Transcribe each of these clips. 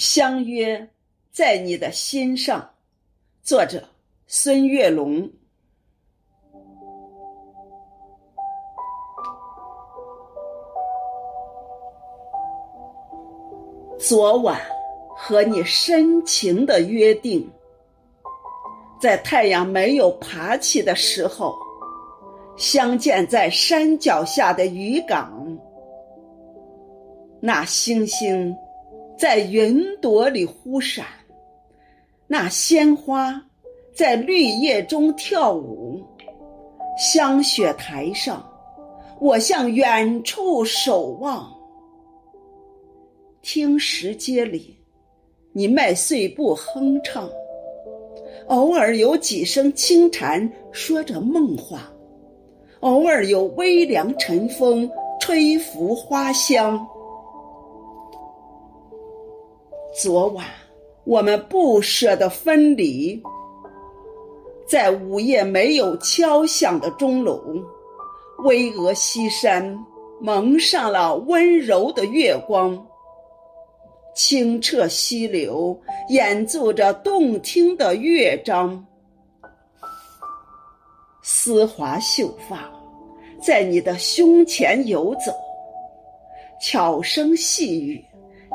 相约在你的心上，作者孙月龙。昨晚和你深情的约定，在太阳没有爬起的时候，相见在山脚下的渔港。那星星。在云朵里忽闪，那鲜花在绿叶中跳舞。香雪台上，我向远处守望。听石阶里，你迈碎步哼唱。偶尔有几声轻蝉说着梦话，偶尔有微凉晨风吹拂花香。昨晚，我们不舍得分离，在午夜没有敲响的钟楼，巍峨西山蒙上了温柔的月光，清澈溪流演奏着动听的乐章，丝滑秀发在你的胸前游走，悄声细语。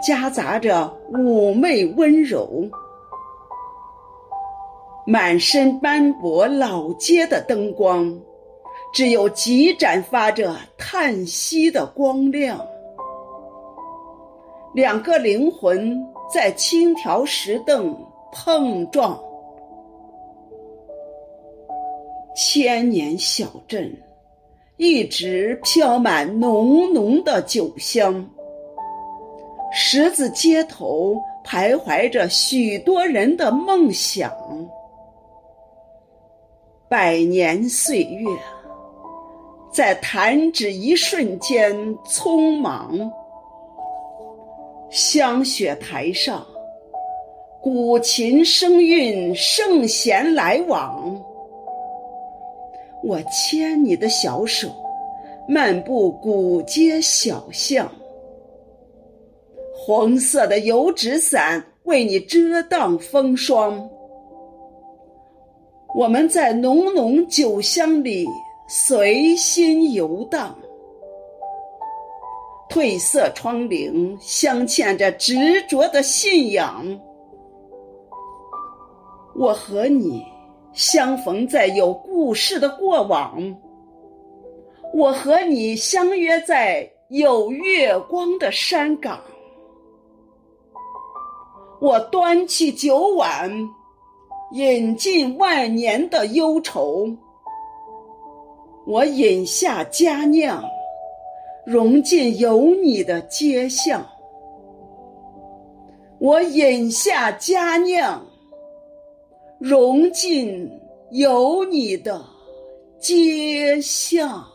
夹杂着妩媚温柔，满身斑驳老街的灯光，只有几盏发着叹息的光亮。两个灵魂在青条石凳碰撞，千年小镇一直飘满浓浓的酒香。十字街头徘徊着许多人的梦想，百年岁月在弹指一瞬间匆忙。香雪台上，古琴声韵，圣贤来往。我牵你的小手，漫步古街小巷。红色的油纸伞为你遮挡风霜，我们在浓浓酒香里随心游荡。褪色窗棂镶嵌着执着的信仰，我和你相逢在有故事的过往，我和你相约在有月光的山岗。我端起酒碗，饮尽万年的忧愁；我饮下佳酿，融进有你的街巷；我饮下佳酿，融进有你的街巷。